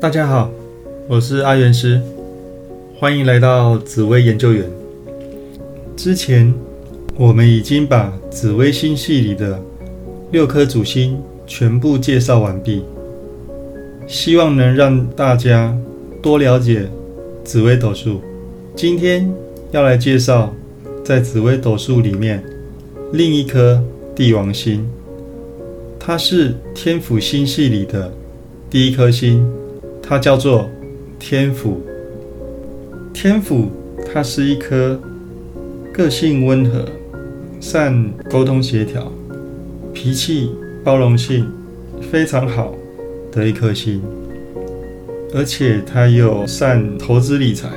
大家好，我是阿元师，欢迎来到紫薇研究员。之前我们已经把紫微星系里的六颗主星全部介绍完毕，希望能让大家多了解紫微斗数。今天要来介绍在紫微斗数里面另一颗帝王星，它是天府星系里的第一颗星。它叫做天府。天府，它是一颗个性温和、善沟通协调、脾气包容性非常好的一颗星，而且它又善投资理财，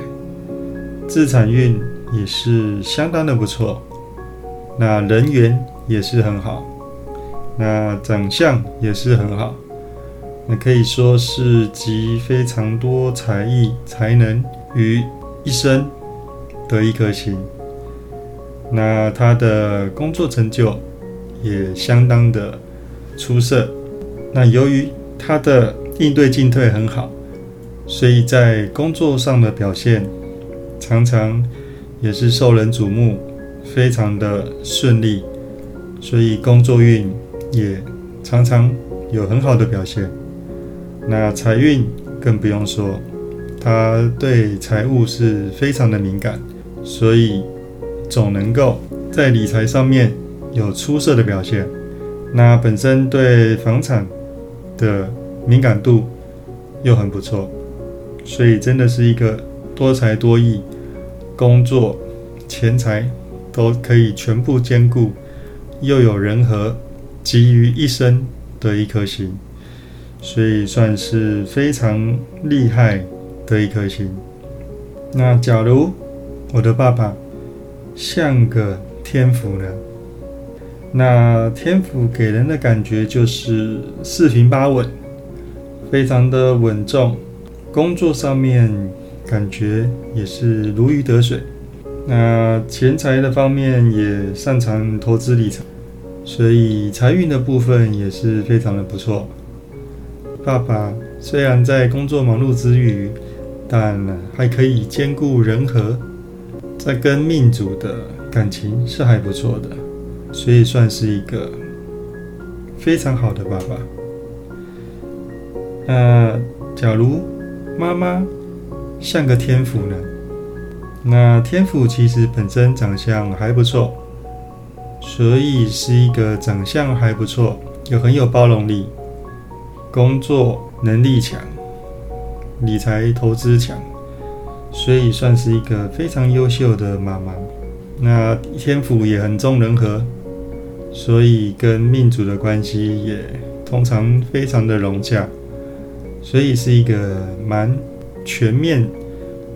自产运也是相当的不错。那人缘也是很好，那长相也是很好。那可以说是集非常多才艺才能于一身的一颗星。那他的工作成就也相当的出色。那由于他的应对进退很好，所以在工作上的表现常常也是受人瞩目，非常的顺利。所以工作运也常常有很好的表现。那财运更不用说，他对财务是非常的敏感，所以总能够在理财上面有出色的表现。那本身对房产的敏感度又很不错，所以真的是一个多才多艺，工作、钱财都可以全部兼顾，又有人和集于一身的一颗心。所以算是非常厉害的一颗星。那假如我的爸爸像个天府呢？那天府给人的感觉就是四平八稳，非常的稳重。工作上面感觉也是如鱼得水。那钱财的方面也擅长投资理财，所以财运的部分也是非常的不错。爸爸虽然在工作忙碌之余，但还可以兼顾人和，在跟命主的感情是还不错的，所以算是一个非常好的爸爸。那假如妈妈像个天府呢？那天府其实本身长相还不错，所以是一个长相还不错，又很有包容力。工作能力强，理财投资强，所以算是一个非常优秀的妈妈。那天府也很重人和，所以跟命主的关系也通常非常的融洽，所以是一个蛮全面、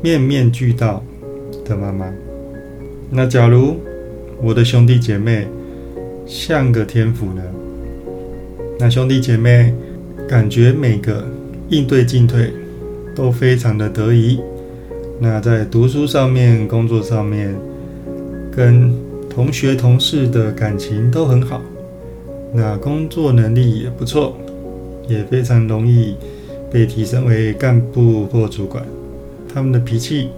面面俱到的妈妈。那假如我的兄弟姐妹像个天府呢？那兄弟姐妹。感觉每个应对进退都非常的得宜。那在读书上面、工作上面，跟同学同事的感情都很好。那工作能力也不错，也非常容易被提升为干部或主管。他们的脾气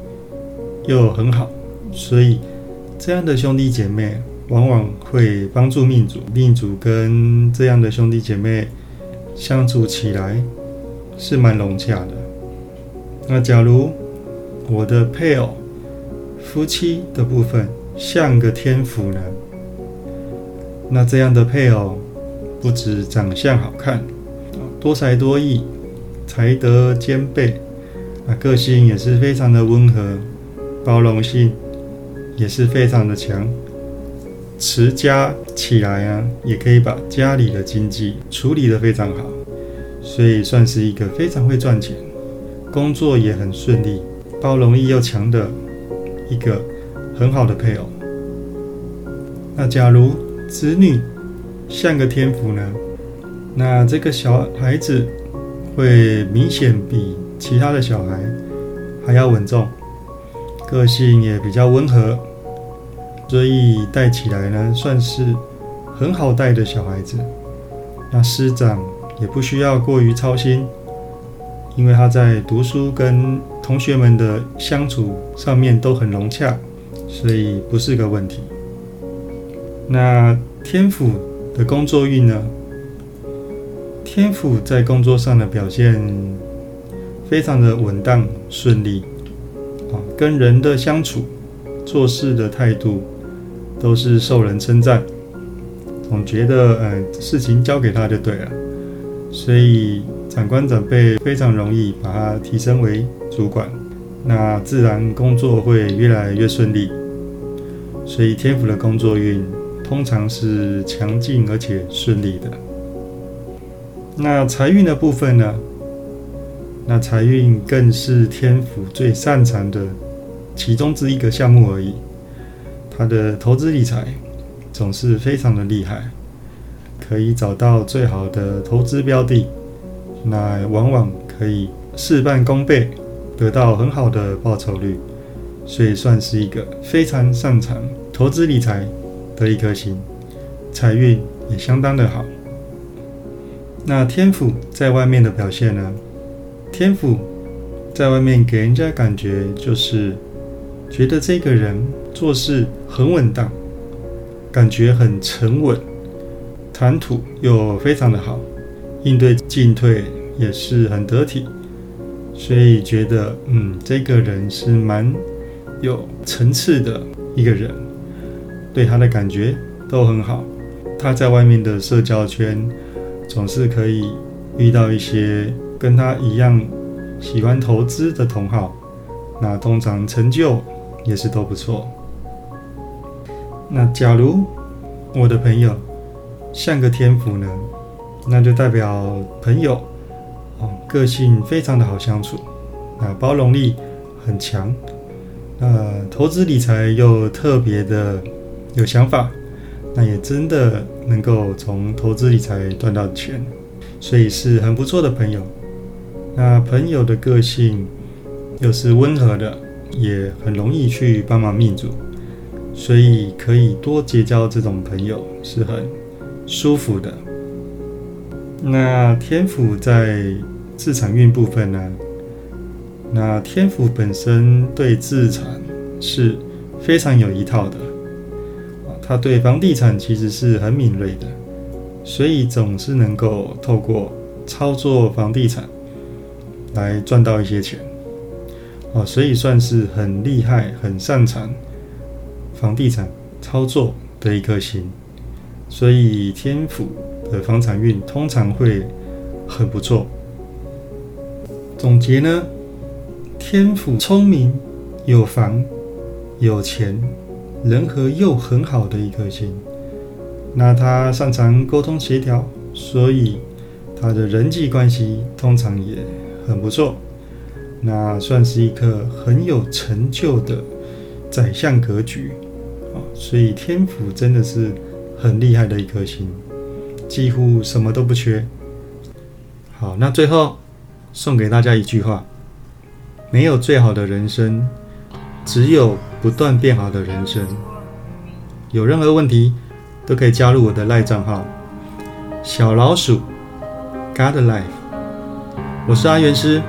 又很好，所以这样的兄弟姐妹往往会帮助命主。命主跟这样的兄弟姐妹。相处起来是蛮融洽的。那假如我的配偶、夫妻的部分像个天府呢？那这样的配偶不止长相好看，多才多艺，才德兼备，啊，个性也是非常的温和，包容性也是非常的强。持家起来啊，也可以把家里的经济处理得非常好，所以算是一个非常会赚钱，工作也很顺利，包容力又强的一个很好的配偶。那假如子女像个天府呢？那这个小孩子会明显比其他的小孩还要稳重，个性也比较温和。所以带起来呢，算是很好带的小孩子。那师长也不需要过于操心，因为他在读书跟同学们的相处上面都很融洽，所以不是个问题。那天府的工作运呢？天府在工作上的表现非常的稳当顺利啊，跟人的相处、做事的态度都是受人称赞，总觉得呃事情交给他就对了，所以长官长辈非常容易把他提升为主管，那自然工作会越来越顺利。所以天府的工作运通常是强劲而且顺利的。那财运的部分呢？那财运更是天府最擅长的其中之一个项目而已。他的投资理财总是非常的厉害，可以找到最好的投资标的，那往往可以事半功倍，得到很好的报酬率，所以算是一个非常擅长投资理财的一颗星，财运也相当的好。那天府在外面的表现呢？天府在外面给人家感觉就是觉得这个人做事很稳当，感觉很沉稳，谈吐又非常的好，应对进退也是很得体，所以觉得嗯，这个人是蛮有层次的一个人，对他的感觉都很好。他在外面的社交圈。总是可以遇到一些跟他一样喜欢投资的同好，那通常成就也是都不错。那假如我的朋友像个天府呢，那就代表朋友哦个性非常的好相处，啊包容力很强，那投资理财又特别的有想法。那也真的能够从投资理财赚到钱，所以是很不错的朋友。那朋友的个性又是温和的，也很容易去帮忙命主，所以可以多结交这种朋友是很舒服的。那天府在自产运部分呢？那天府本身对自产是非常有一套的。啊他对房地产其实是很敏锐的，所以总是能够透过操作房地产来赚到一些钱，啊，所以算是很厉害、很擅长房地产操作的一颗星。所以天府的房产运通常会很不错。总结呢，天府聪明、有房、有钱。人和又很好的一颗星，那他擅长沟通协调，所以他的人际关系通常也很不错。那算是一颗很有成就的宰相格局啊，所以天府真的是很厉害的一颗心，几乎什么都不缺。好，那最后送给大家一句话：没有最好的人生，只有。不断变好的人生，有任何问题都可以加入我的赖账号小老鼠 God Life，我是阿元师，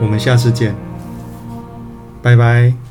我们下次见，拜拜。